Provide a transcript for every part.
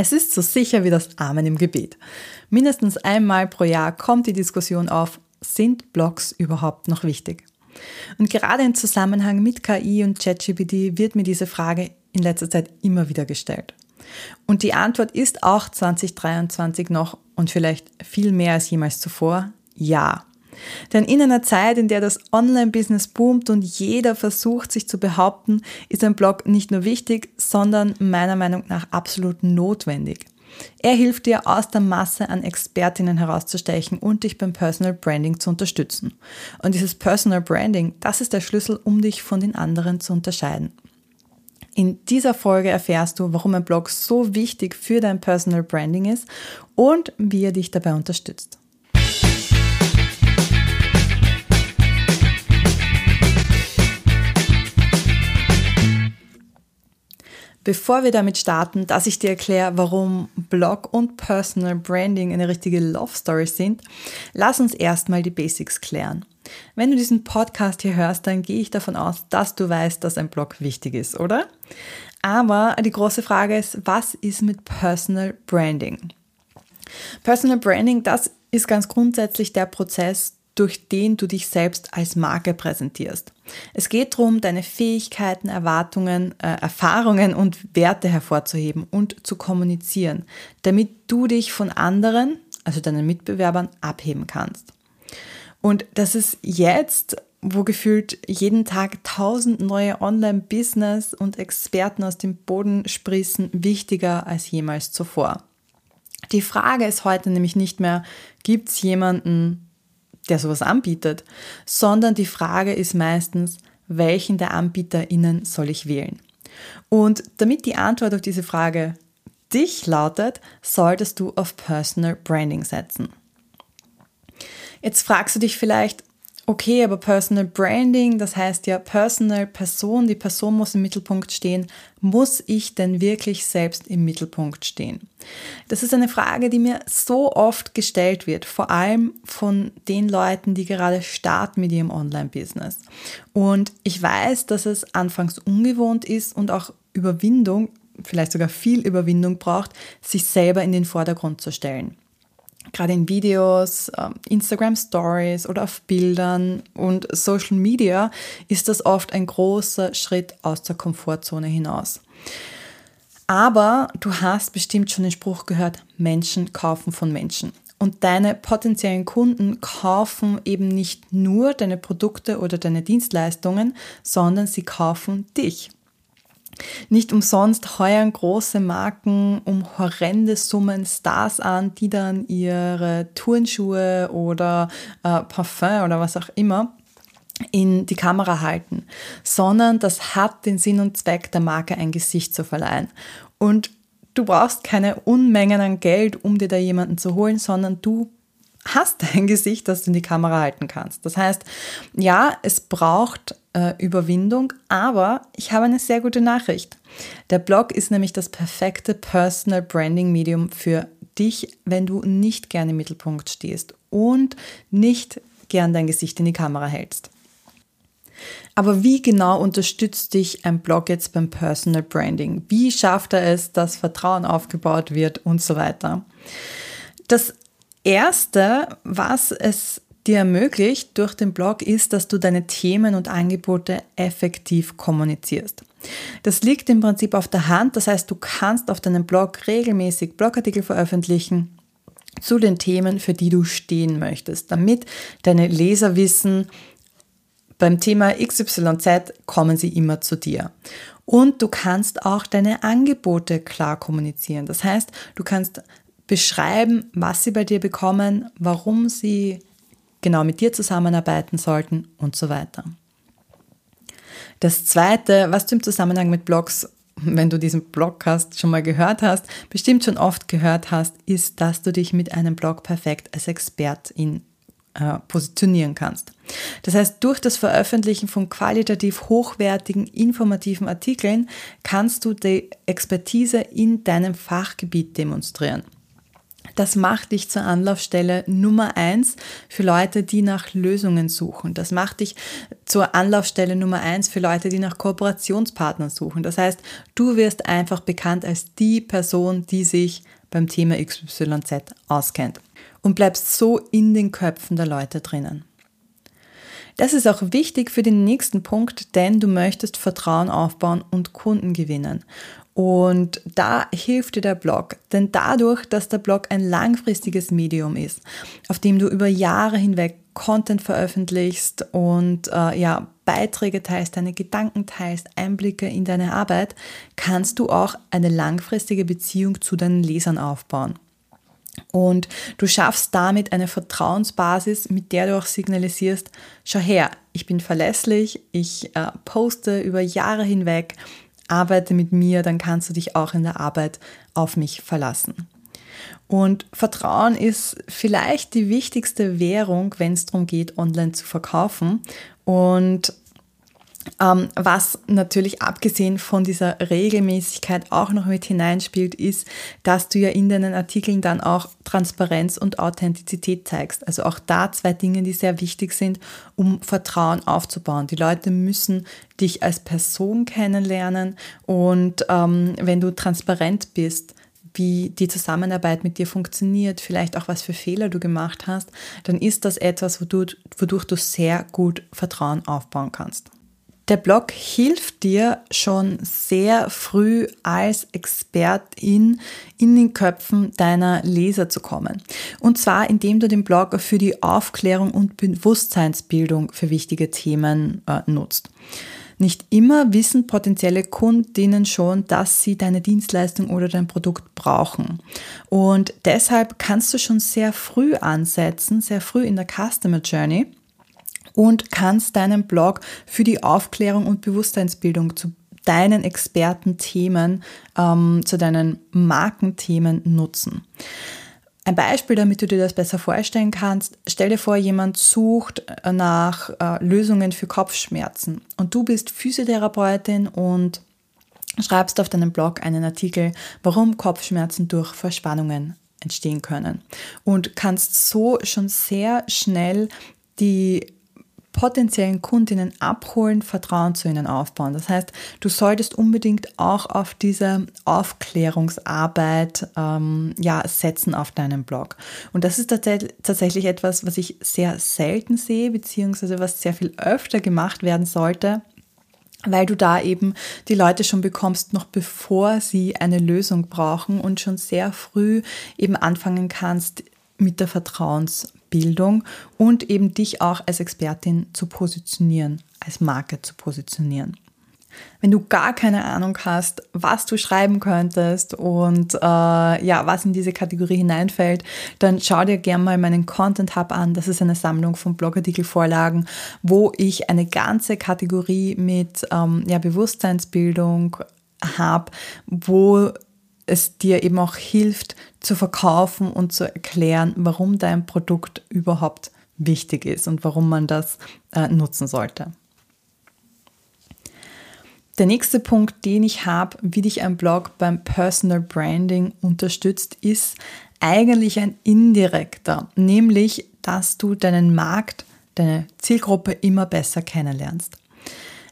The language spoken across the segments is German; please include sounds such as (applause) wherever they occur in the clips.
Es ist so sicher wie das Amen im Gebet. Mindestens einmal pro Jahr kommt die Diskussion auf, sind Blogs überhaupt noch wichtig? Und gerade im Zusammenhang mit KI und ChatGPT wird mir diese Frage in letzter Zeit immer wieder gestellt. Und die Antwort ist auch 2023 noch und vielleicht viel mehr als jemals zuvor, ja. Denn in einer Zeit, in der das Online-Business boomt und jeder versucht, sich zu behaupten, ist ein Blog nicht nur wichtig, sondern meiner Meinung nach absolut notwendig. Er hilft dir, aus der Masse an Expertinnen herauszustechen und dich beim Personal Branding zu unterstützen. Und dieses Personal Branding, das ist der Schlüssel, um dich von den anderen zu unterscheiden. In dieser Folge erfährst du, warum ein Blog so wichtig für dein Personal Branding ist und wie er dich dabei unterstützt. Bevor wir damit starten, dass ich dir erkläre, warum Blog und Personal Branding eine richtige Love Story sind, lass uns erstmal die Basics klären. Wenn du diesen Podcast hier hörst, dann gehe ich davon aus, dass du weißt, dass ein Blog wichtig ist, oder? Aber die große Frage ist, was ist mit Personal Branding? Personal Branding, das ist ganz grundsätzlich der Prozess, durch den du dich selbst als Marke präsentierst. Es geht darum, deine Fähigkeiten, Erwartungen, äh, Erfahrungen und Werte hervorzuheben und zu kommunizieren, damit du dich von anderen, also deinen Mitbewerbern, abheben kannst. Und das ist jetzt, wo gefühlt jeden Tag tausend neue Online-Business und Experten aus dem Boden sprießen, wichtiger als jemals zuvor. Die Frage ist heute nämlich nicht mehr, gibt es jemanden, der sowas anbietet, sondern die Frage ist meistens, welchen der AnbieterInnen soll ich wählen? Und damit die Antwort auf diese Frage dich lautet, solltest du auf Personal Branding setzen. Jetzt fragst du dich vielleicht, Okay, aber Personal Branding, das heißt ja Personal Person, die Person muss im Mittelpunkt stehen. Muss ich denn wirklich selbst im Mittelpunkt stehen? Das ist eine Frage, die mir so oft gestellt wird, vor allem von den Leuten, die gerade starten mit ihrem Online-Business. Und ich weiß, dass es anfangs ungewohnt ist und auch Überwindung, vielleicht sogar viel Überwindung braucht, sich selber in den Vordergrund zu stellen gerade in Videos, ähm, Instagram Stories oder auf Bildern und Social Media ist das oft ein großer Schritt aus der Komfortzone hinaus. Aber du hast bestimmt schon den Spruch gehört, Menschen kaufen von Menschen. Und deine potenziellen Kunden kaufen eben nicht nur deine Produkte oder deine Dienstleistungen, sondern sie kaufen dich. Nicht umsonst heuern große Marken um horrende Summen Stars an, die dann ihre Turnschuhe oder äh, Parfum oder was auch immer in die Kamera halten, sondern das hat den Sinn und Zweck der Marke ein Gesicht zu verleihen. Und du brauchst keine Unmengen an Geld, um dir da jemanden zu holen, sondern du hast ein (laughs) Gesicht, das du in die Kamera halten kannst. Das heißt, ja, es braucht äh, Überwindung, aber ich habe eine sehr gute Nachricht. Der Blog ist nämlich das perfekte Personal Branding Medium für dich, wenn du nicht gerne im Mittelpunkt stehst und nicht gern dein Gesicht in die Kamera hältst. Aber wie genau unterstützt dich ein Blog jetzt beim Personal Branding? Wie schafft er es, dass Vertrauen aufgebaut wird und so weiter? Das Erste, was es dir ermöglicht durch den Blog, ist, dass du deine Themen und Angebote effektiv kommunizierst. Das liegt im Prinzip auf der Hand, das heißt, du kannst auf deinem Blog regelmäßig Blogartikel veröffentlichen zu den Themen, für die du stehen möchtest, damit deine Leser wissen, beim Thema XYZ kommen sie immer zu dir. Und du kannst auch deine Angebote klar kommunizieren. Das heißt, du kannst beschreiben, was sie bei dir bekommen, warum sie genau mit dir zusammenarbeiten sollten und so weiter. Das Zweite, was du im Zusammenhang mit Blogs, wenn du diesen Blogcast schon mal gehört hast, bestimmt schon oft gehört hast, ist, dass du dich mit einem Blog perfekt als Expertin äh, positionieren kannst. Das heißt, durch das Veröffentlichen von qualitativ hochwertigen, informativen Artikeln kannst du die Expertise in deinem Fachgebiet demonstrieren. Das macht dich zur Anlaufstelle Nummer eins für Leute, die nach Lösungen suchen. Das macht dich zur Anlaufstelle Nummer eins für Leute, die nach Kooperationspartnern suchen. Das heißt, du wirst einfach bekannt als die Person, die sich beim Thema XYZ auskennt und bleibst so in den Köpfen der Leute drinnen. Das ist auch wichtig für den nächsten Punkt, denn du möchtest Vertrauen aufbauen und Kunden gewinnen. Und da hilft dir der Blog, denn dadurch, dass der Blog ein langfristiges Medium ist, auf dem du über Jahre hinweg Content veröffentlichst und äh, ja, Beiträge teilst, deine Gedanken teilst, Einblicke in deine Arbeit, kannst du auch eine langfristige Beziehung zu deinen Lesern aufbauen. Und du schaffst damit eine Vertrauensbasis, mit der du auch signalisierst, schau her, ich bin verlässlich, ich äh, poste über Jahre hinweg, arbeite mit mir, dann kannst du dich auch in der Arbeit auf mich verlassen. Und Vertrauen ist vielleicht die wichtigste Währung, wenn es darum geht, online zu verkaufen. Und was natürlich abgesehen von dieser Regelmäßigkeit auch noch mit hineinspielt, ist, dass du ja in deinen Artikeln dann auch Transparenz und Authentizität zeigst. Also auch da zwei Dinge, die sehr wichtig sind, um Vertrauen aufzubauen. Die Leute müssen dich als Person kennenlernen und ähm, wenn du transparent bist, wie die Zusammenarbeit mit dir funktioniert, vielleicht auch was für Fehler du gemacht hast, dann ist das etwas, wodurch, wodurch du sehr gut Vertrauen aufbauen kannst. Der Blog hilft dir schon sehr früh als Expertin in den Köpfen deiner Leser zu kommen. Und zwar, indem du den Blog für die Aufklärung und Bewusstseinsbildung für wichtige Themen äh, nutzt. Nicht immer wissen potenzielle Kundinnen schon, dass sie deine Dienstleistung oder dein Produkt brauchen. Und deshalb kannst du schon sehr früh ansetzen, sehr früh in der Customer Journey und kannst deinen Blog für die Aufklärung und Bewusstseinsbildung zu deinen Expertenthemen, ähm, zu deinen Markenthemen nutzen. Ein Beispiel, damit du dir das besser vorstellen kannst. Stell dir vor, jemand sucht äh, nach äh, Lösungen für Kopfschmerzen und du bist Physiotherapeutin und schreibst auf deinem Blog einen Artikel, warum Kopfschmerzen durch Verspannungen entstehen können und kannst so schon sehr schnell die potenziellen Kundinnen abholen, Vertrauen zu ihnen aufbauen. Das heißt, du solltest unbedingt auch auf diese Aufklärungsarbeit ähm, ja, setzen auf deinem Blog. Und das ist tatsächlich etwas, was ich sehr selten sehe, beziehungsweise was sehr viel öfter gemacht werden sollte weil du da eben die Leute schon bekommst, noch bevor sie eine Lösung brauchen und schon sehr früh eben anfangen kannst mit der Vertrauens Bildung und eben dich auch als Expertin zu positionieren, als Marke zu positionieren. Wenn du gar keine Ahnung hast, was du schreiben könntest und äh, ja, was in diese Kategorie hineinfällt, dann schau dir gerne mal meinen Content Hub an. Das ist eine Sammlung von Blogartikelvorlagen, wo ich eine ganze Kategorie mit ähm, ja, Bewusstseinsbildung habe, wo es dir eben auch hilft zu verkaufen und zu erklären, warum dein Produkt überhaupt wichtig ist und warum man das äh, nutzen sollte. Der nächste Punkt, den ich habe, wie dich ein Blog beim Personal Branding unterstützt, ist eigentlich ein indirekter, nämlich dass du deinen Markt, deine Zielgruppe immer besser kennenlernst.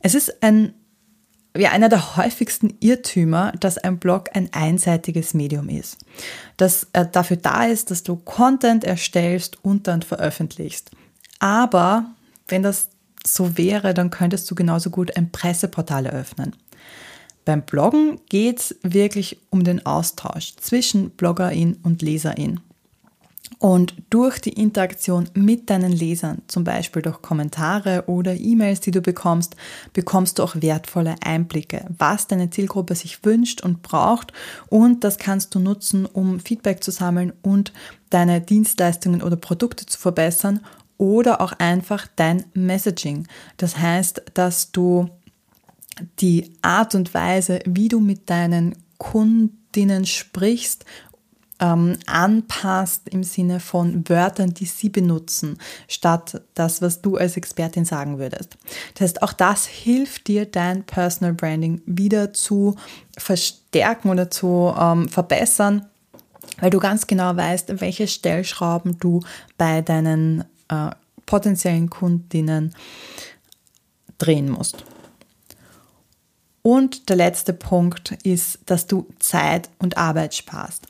Es ist ein ja, einer der häufigsten Irrtümer, dass ein Blog ein einseitiges Medium ist. Das äh, dafür da ist, dass du Content erstellst und dann veröffentlichst. Aber wenn das so wäre, dann könntest du genauso gut ein Presseportal eröffnen. Beim Bloggen geht es wirklich um den Austausch zwischen Bloggerin und Leserin. Und durch die Interaktion mit deinen Lesern, zum Beispiel durch Kommentare oder E-Mails, die du bekommst, bekommst du auch wertvolle Einblicke, was deine Zielgruppe sich wünscht und braucht. Und das kannst du nutzen, um Feedback zu sammeln und deine Dienstleistungen oder Produkte zu verbessern oder auch einfach dein Messaging. Das heißt, dass du die Art und Weise, wie du mit deinen Kundinnen sprichst ähm, anpasst im Sinne von Wörtern, die sie benutzen, statt das, was du als Expertin sagen würdest. Das heißt, auch das hilft dir, dein Personal Branding wieder zu verstärken oder zu ähm, verbessern weil du ganz genau weißt, welche Stellschrauben du bei deinen äh, potenziellen Kundinnen drehen musst. Und der letzte Punkt ist, dass du Zeit und Arbeit sparst.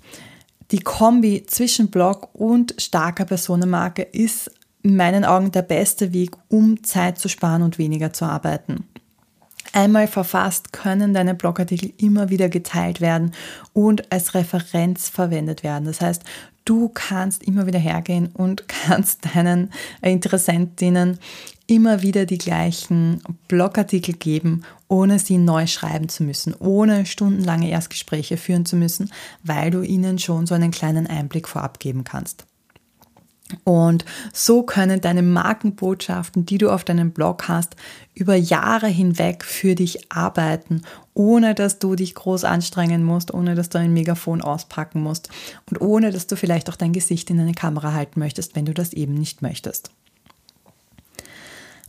Die Kombi zwischen Blog und starker Personenmarke ist in meinen Augen der beste Weg, um Zeit zu sparen und weniger zu arbeiten. Einmal verfasst können deine Blogartikel immer wieder geteilt werden und als Referenz verwendet werden. Das heißt, du kannst immer wieder hergehen und (laughs) kannst deinen Interessentinnen immer wieder die gleichen Blogartikel geben, ohne sie neu schreiben zu müssen, ohne stundenlange Erstgespräche führen zu müssen, weil du ihnen schon so einen kleinen Einblick vorab geben kannst. Und so können deine Markenbotschaften, die du auf deinem Blog hast, über Jahre hinweg für dich arbeiten, ohne dass du dich groß anstrengen musst, ohne dass du ein Megafon auspacken musst und ohne dass du vielleicht auch dein Gesicht in eine Kamera halten möchtest, wenn du das eben nicht möchtest.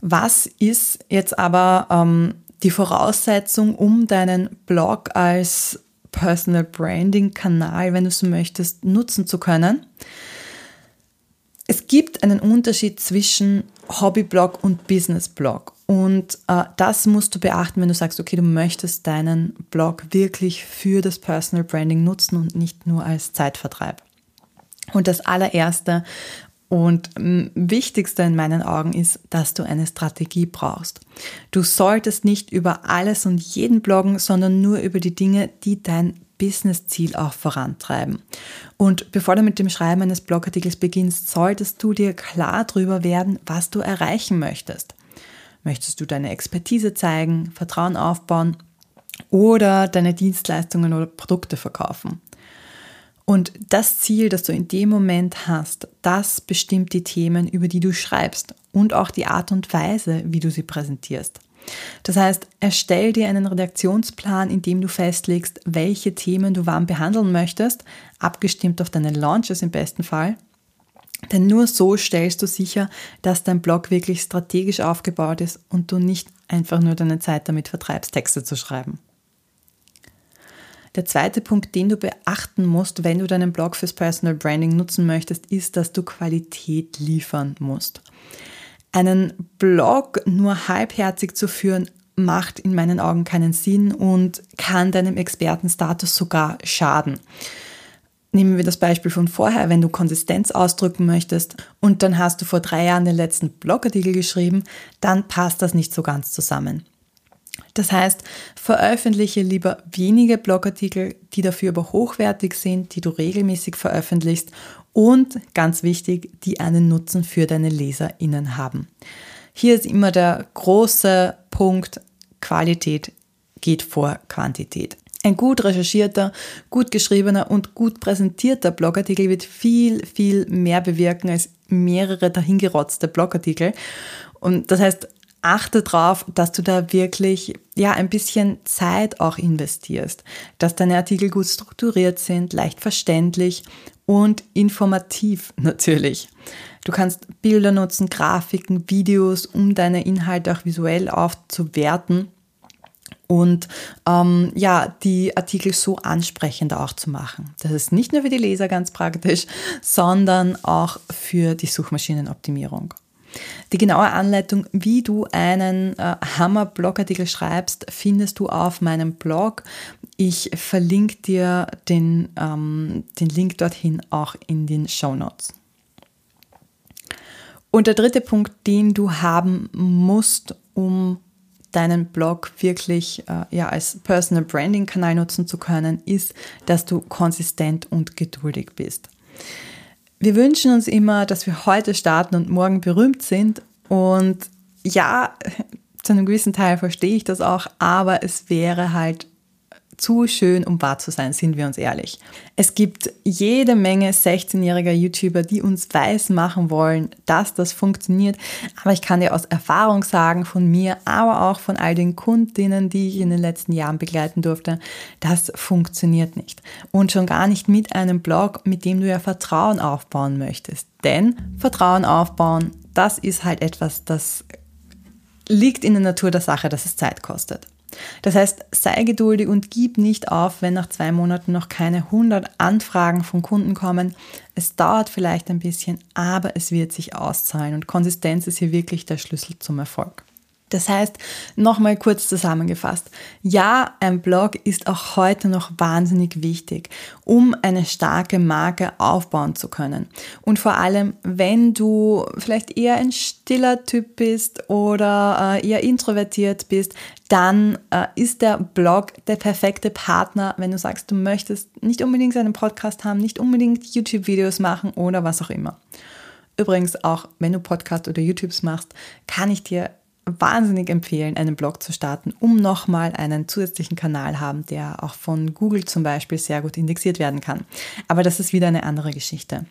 Was ist jetzt aber ähm, die Voraussetzung, um deinen Blog als Personal Branding Kanal, wenn du so möchtest, nutzen zu können? Es gibt einen Unterschied zwischen Hobbyblog und Businessblog. Und äh, das musst du beachten, wenn du sagst, okay, du möchtest deinen Blog wirklich für das Personal Branding nutzen und nicht nur als Zeitvertreib. Und das allererste und wichtigste in meinen Augen ist, dass du eine Strategie brauchst. Du solltest nicht über alles und jeden bloggen, sondern nur über die Dinge, die dein Business-Ziel auch vorantreiben. Und bevor du mit dem Schreiben eines Blogartikels beginnst, solltest du dir klar darüber werden, was du erreichen möchtest. Möchtest du deine Expertise zeigen, Vertrauen aufbauen oder deine Dienstleistungen oder Produkte verkaufen? Und das Ziel, das du in dem Moment hast, das bestimmt die Themen, über die du schreibst und auch die Art und Weise, wie du sie präsentierst. Das heißt, erstell dir einen Redaktionsplan, in dem du festlegst, welche Themen du wann behandeln möchtest, abgestimmt auf deine Launches im besten Fall. Denn nur so stellst du sicher, dass dein Blog wirklich strategisch aufgebaut ist und du nicht einfach nur deine Zeit damit vertreibst, Texte zu schreiben. Der zweite Punkt, den du beachten musst, wenn du deinen Blog fürs Personal Branding nutzen möchtest, ist, dass du Qualität liefern musst. Einen Blog nur halbherzig zu führen, macht in meinen Augen keinen Sinn und kann deinem Expertenstatus sogar schaden. Nehmen wir das Beispiel von vorher, wenn du Konsistenz ausdrücken möchtest und dann hast du vor drei Jahren den letzten Blogartikel geschrieben, dann passt das nicht so ganz zusammen. Das heißt, veröffentliche lieber wenige Blogartikel, die dafür aber hochwertig sind, die du regelmäßig veröffentlichst und ganz wichtig, die einen Nutzen für deine LeserInnen haben. Hier ist immer der große Punkt, Qualität geht vor Quantität. Ein gut recherchierter, gut geschriebener und gut präsentierter Blogartikel wird viel, viel mehr bewirken als mehrere dahingerotzte Blogartikel. Und das heißt, achte darauf, dass du da wirklich ja ein bisschen Zeit auch investierst, dass deine Artikel gut strukturiert sind, leicht verständlich und informativ (laughs) natürlich. Du kannst Bilder nutzen, Grafiken, Videos, um deine Inhalte auch visuell aufzuwerten und ähm, ja, die Artikel so ansprechender auch zu machen. Das ist nicht nur für die Leser ganz praktisch, sondern auch für die Suchmaschinenoptimierung. Die genaue Anleitung, wie du einen äh, Hammer-Blogartikel schreibst, findest du auf meinem Blog. Ich verlinke dir den, ähm, den Link dorthin auch in den Show Notes. Und der dritte Punkt, den du haben musst, um deinen Blog wirklich äh, ja, als Personal Branding Kanal nutzen zu können, ist, dass du konsistent und geduldig bist. Wir wünschen uns immer, dass wir heute starten und morgen berühmt sind. Und ja, (laughs) zu einem gewissen Teil verstehe ich das auch, aber es wäre halt zu schön, um wahr zu sein, sind wir uns ehrlich. Es gibt jede Menge 16-jähriger YouTuber, die uns weiß machen wollen, dass das funktioniert. Aber ich kann dir aus Erfahrung sagen, von mir, aber auch von all den Kundinnen, die ich in den letzten Jahren begleiten durfte, das funktioniert nicht. Und schon gar nicht mit einem Blog, mit dem du ja Vertrauen aufbauen möchtest. Denn Vertrauen aufbauen, das ist halt etwas, das liegt in der Natur der Sache, dass es Zeit kostet. Das heißt, sei geduldig und gib nicht auf, wenn nach zwei Monaten noch keine 100 Anfragen von Kunden kommen. Es dauert vielleicht ein bisschen, aber es wird sich auszahlen und Konsistenz ist hier wirklich der Schlüssel zum Erfolg. Das heißt, nochmal kurz zusammengefasst. Ja, ein Blog ist auch heute noch wahnsinnig wichtig, um eine starke Marke aufbauen zu können. Und vor allem, wenn du vielleicht eher ein stiller Typ bist oder äh, eher introvertiert bist, dann äh, ist der Blog der perfekte Partner, wenn du sagst, du möchtest nicht unbedingt einen Podcast haben, nicht unbedingt YouTube-Videos machen oder was auch immer. Übrigens auch, wenn du Podcast oder YouTubes machst, kann ich dir wahnsinnig empfehlen, einen Blog zu starten, um nochmal einen zusätzlichen Kanal haben, der auch von Google zum Beispiel sehr gut indexiert werden kann. Aber das ist wieder eine andere Geschichte.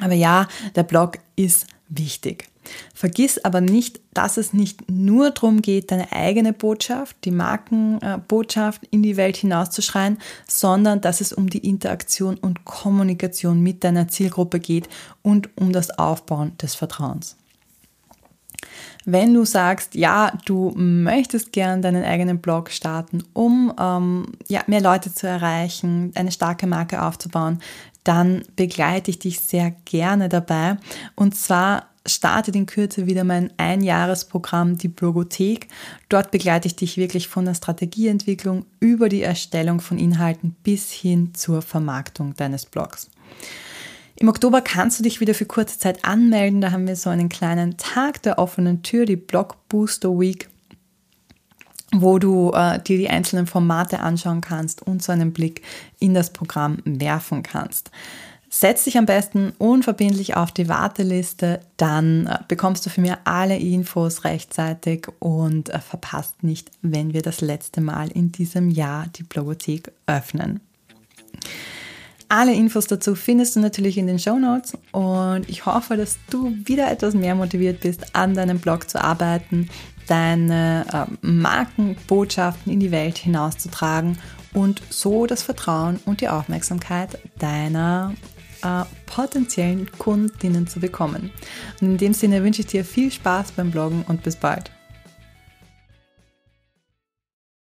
Aber ja, der Blog ist wichtig. Vergiss aber nicht, dass es nicht nur darum geht, deine eigene Botschaft, die Markenbotschaft in die Welt hinauszuschreien, sondern dass es um die Interaktion und Kommunikation mit deiner Zielgruppe geht und um das Aufbauen des Vertrauens. Wenn du sagst, ja, du möchtest gern deinen eigenen Blog starten, um ähm, ja, mehr Leute zu erreichen, eine starke Marke aufzubauen, dann begleite ich dich sehr gerne dabei. Und zwar startet in Kürze wieder mein Einjahresprogramm, die Blogothek. Dort begleite ich dich wirklich von der Strategieentwicklung über die Erstellung von Inhalten bis hin zur Vermarktung deines Blogs. Im Oktober kannst du dich wieder für kurze Zeit anmelden. Da haben wir so einen kleinen Tag der offenen Tür, die Blog Booster Week, wo du äh, dir die einzelnen Formate anschauen kannst und so einen Blick in das Programm werfen kannst. Setz dich am besten unverbindlich auf die Warteliste, dann äh, bekommst du von mir alle Infos rechtzeitig und äh, verpasst nicht, wenn wir das letzte Mal in diesem Jahr die Blogothek öffnen. Alle Infos dazu findest du natürlich in den Show Notes und ich hoffe, dass du wieder etwas mehr motiviert bist, an deinem Blog zu arbeiten, deine äh, Markenbotschaften in die Welt hinauszutragen und so das Vertrauen und die Aufmerksamkeit deiner äh, potenziellen Kundinnen zu bekommen. Und in dem Sinne wünsche ich dir viel Spaß beim Bloggen und bis bald.